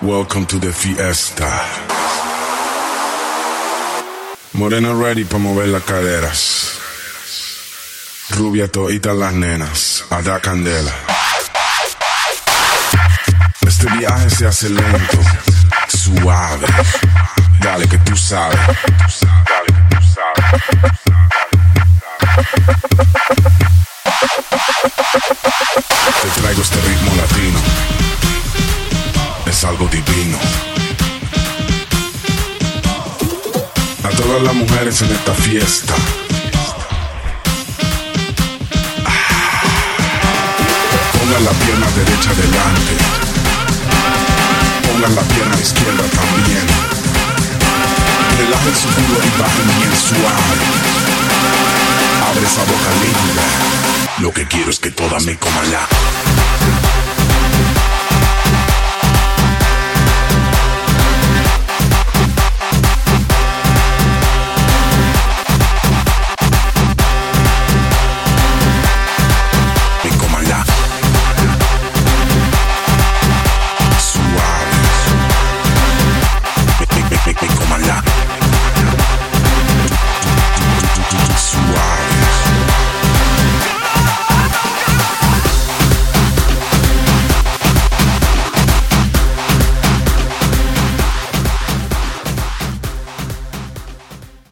Welcome to the fiesta. Morena ready para mover las caderas. Rubia toita las nenas, a dar candela. Este viaje se hace lento, suave. Dale que tú sabes. Dale que tú sabes. Te traigo este ritmo latino. Es algo divino. A todas las mujeres en esta fiesta. Pongan la pierna derecha delante. Pongan la pierna izquierda también. Relajen su culo y bajen bien suave. Abre esa boca linda. Lo que quiero es que toda me coma la.